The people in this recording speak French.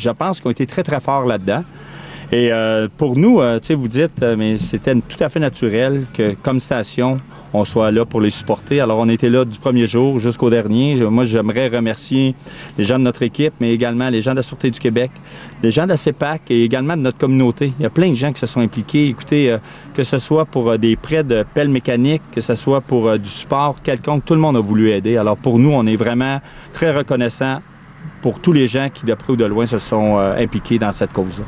Je pense qu'ils ont été très, très forts là-dedans. Et euh, pour nous, euh, vous dites, euh, mais c'était tout à fait naturel que, comme station, on soit là pour les supporter. Alors, on était là du premier jour jusqu'au dernier. moi, j'aimerais remercier les gens de notre équipe, mais également les gens de la Sûreté du Québec, les gens de la CEPAC et également de notre communauté. Il y a plein de gens qui se sont impliqués. Écoutez, que ce soit pour des prêts de pelle mécanique, que ce soit pour du support quelconque, tout le monde a voulu aider. Alors, pour nous, on est vraiment très reconnaissants pour tous les gens qui, de près ou de loin, se sont impliqués dans cette cause-là.